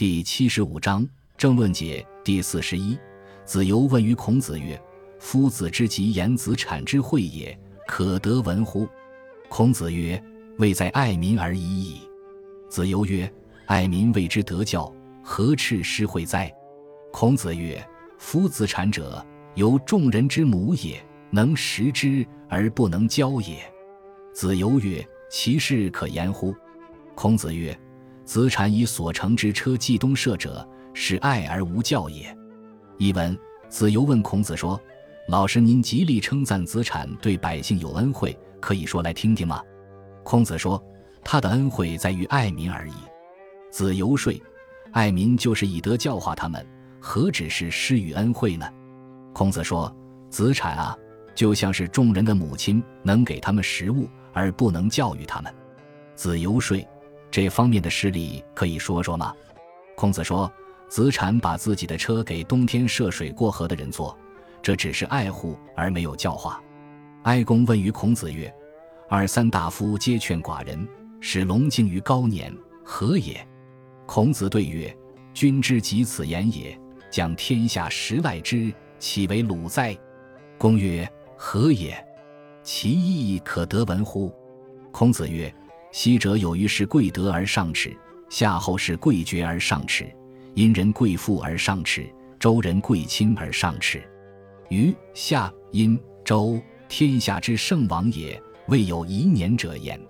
第七十五章政论解第四十一。子游问于孔子曰：“夫子之疾言子产之惠也，可得闻乎？”孔子曰：“未在爱民而已矣。”子游曰：“爱民为之德教，何赤师惠哉？”孔子曰：“夫子产者，由众人之母也，能食之而不能教也。”子游曰：“其事可言乎？”孔子曰：“子产以所乘之车继东射者，是爱而无教也。”译文：子游问孔子说：“老师，您极力称赞子产对百姓有恩惠，可以说来听听吗？”孔子说：“他的恩惠在于爱民而已。”子游说：“爱民就是以德教化他们，何止是施与恩惠呢？”孔子说：“子产啊，就像是众人的母亲，能给他们食物，而不能教育他们。”子游说。这方面的事例可以说说吗？孔子说：“子产把自己的车给冬天涉水过河的人坐，这只是爱护而没有教化。”哀公问于孔子曰：“二三大夫皆劝寡人，使龙敬于高年，何也？”孔子对曰：“君之及此言也，将天下十赖之，岂为鲁哉？”公曰：“何也？其意可得闻乎？”孔子曰。昔者有于是贵德而上耻，夏后是贵爵而上耻，殷人贵富而上耻，周人贵亲而上耻。于夏、殷、周，天下之圣王也，未有宜年者焉。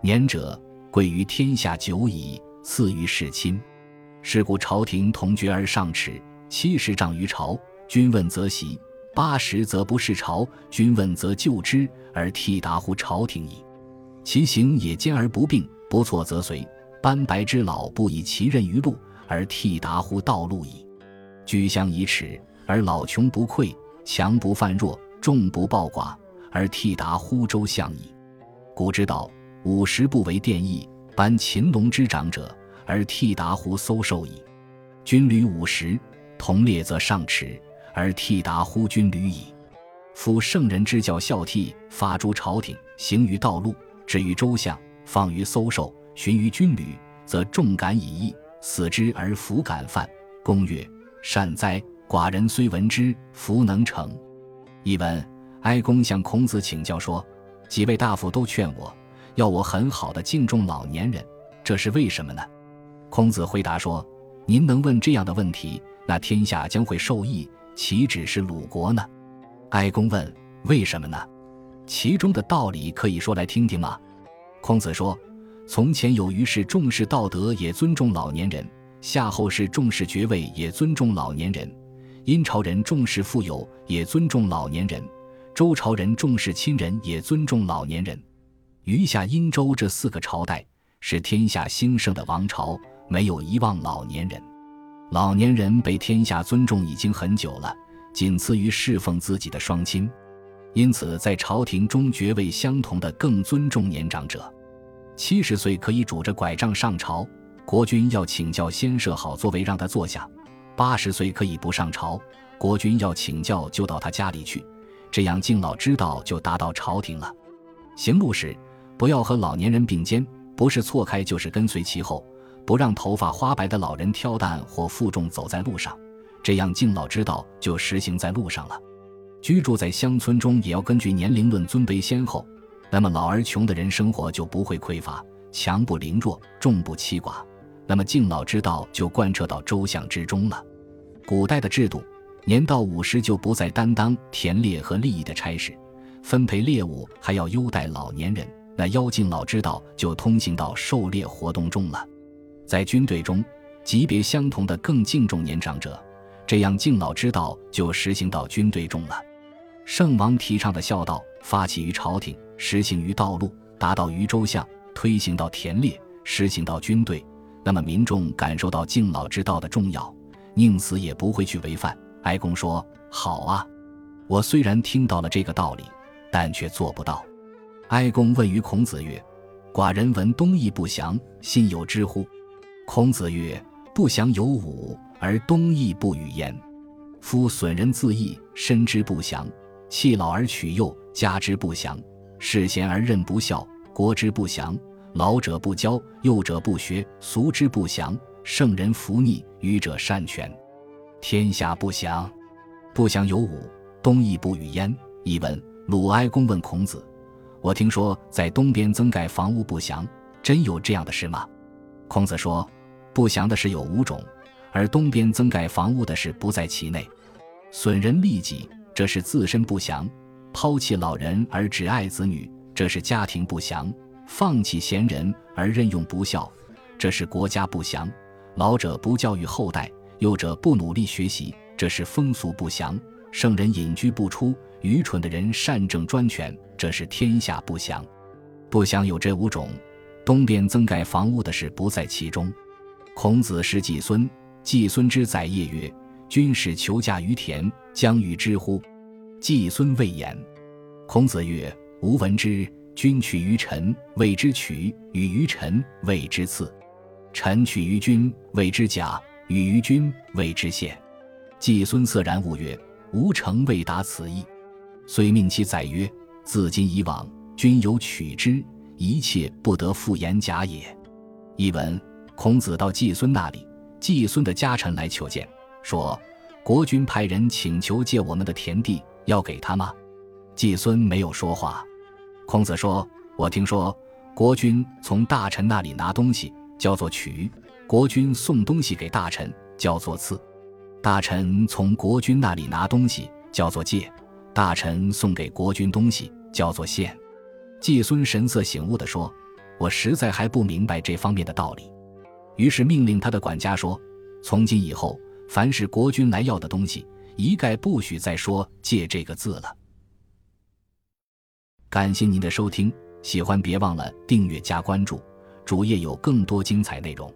年者贵于天下久矣，次于世亲。是故朝廷同爵而上耻，七十丈于朝，君问则喜；八十则不是朝，君问则就之，而替答乎朝廷矣。其行也坚而不并，不错则随。斑白之老不以其任于路，而替达乎道路矣。居乡以耻，而老穷不愧；强不犯弱，众不暴寡，而替达乎周相矣。古之道，五十不为殿役，班秦龙之长者，而替达乎搜受矣。军旅五十，同列则上耻，而替达乎军旅矣。夫圣人之教孝悌，发诸朝廷，行于道路。至于周相，放于搜狩，循于军旅，则众感以义，死之而弗敢犯。公曰：“善哉！寡人虽闻之，弗能成。”译文：哀公向孔子请教说：“几位大夫都劝我，要我很好的敬重老年人，这是为什么呢？”孔子回答说：“您能问这样的问题，那天下将会受益，岂止是鲁国呢？”哀公问：“为什么呢？”其中的道理可以说来听听吗？孔子说：“从前有虞是重视道德，也尊重老年人；夏后是重视爵位，也尊重老年人；殷朝人重视富有，也尊重老年人；周朝人重视亲人，也尊重老年人。余夏殷周这四个朝代是天下兴盛的王朝，没有遗忘老年人。老年人被天下尊重已经很久了，仅次于侍奉自己的双亲。”因此，在朝廷中，爵位相同的更尊重年长者。七十岁可以拄着拐杖上朝，国君要请教先设好座位让他坐下；八十岁可以不上朝，国君要请教就到他家里去。这样敬老之道就达到朝廷了。行路时，不要和老年人并肩，不是错开就是跟随其后，不让头发花白的老人挑担或负重走在路上。这样敬老之道就实行在路上了。居住在乡村中，也要根据年龄论尊卑先后。那么老而穷的人生活就不会匮乏，强不凌弱，众不欺寡。那么敬老之道就贯彻到周详之中了。古代的制度，年到五十就不再担当田猎和利益的差事，分配猎物还要优待老年人。那邀敬老之道就通行到狩猎活动中了。在军队中，级别相同的更敬重年长者，这样敬老之道就实行到军队中了。圣王提倡的孝道，发起于朝廷，实行于道路，达到于州相，推行到田猎，实行到军队。那么民众感受到敬老之道的重要，宁死也不会去违反。哀公说：“好啊，我虽然听到了这个道理，但却做不到。”哀公问于孔子曰：“寡人闻东夷不祥，信有之乎？”孔子曰：“不祥有五，而东夷不与焉。夫损人自义，身之不祥。”弃老而取幼，家之不祥；世贤而任不孝，国之不祥；老者不教，幼者不学，俗之不祥；圣人弗逆，愚者擅权。天下不祥，不祥有五：东亦不与焉。译文：鲁哀公问孔子：“我听说在东边增盖房屋不祥，真有这样的事吗？”孔子说：“不祥的事有五种，而东边增盖房屋的事不在其内。损人利己，这是自身不祥；抛弃老人而只爱子女，这是家庭不祥；放弃贤人而任用不孝，这是国家不祥；老者不教育后代。”幼者不努力学习，这是风俗不祥；圣人隐居不出，愚蠢的人擅政专权，这是天下不祥。不祥有这五种，东边增盖房屋的事不在其中。孔子是季孙，季孙之宰业曰：“君使求嫁于田，将与之乎？”季孙未言。孔子曰：“吾闻之。君取于臣，谓之取；与于臣，谓之赐。臣取于君，谓之假。”与于君谓之献。季孙色然勿曰：“吾诚未达此意。”遂命其宰曰：“自今以往，君有取之，一切不得复言假也。”译文：孔子到季孙那里，季孙的家臣来求见，说：“国君派人请求借我们的田地，要给他吗？”季孙没有说话。孔子说：“我听说，国君从大臣那里拿东西，叫做取。”国君送东西给大臣，叫做赐；大臣从国君那里拿东西，叫做借；大臣送给国君东西，叫做献。季孙神色醒悟地说：“我实在还不明白这方面的道理。”于是命令他的管家说：“从今以后，凡是国君来要的东西，一概不许再说‘借’这个字了。”感谢您的收听，喜欢别忘了订阅加关注，主页有更多精彩内容。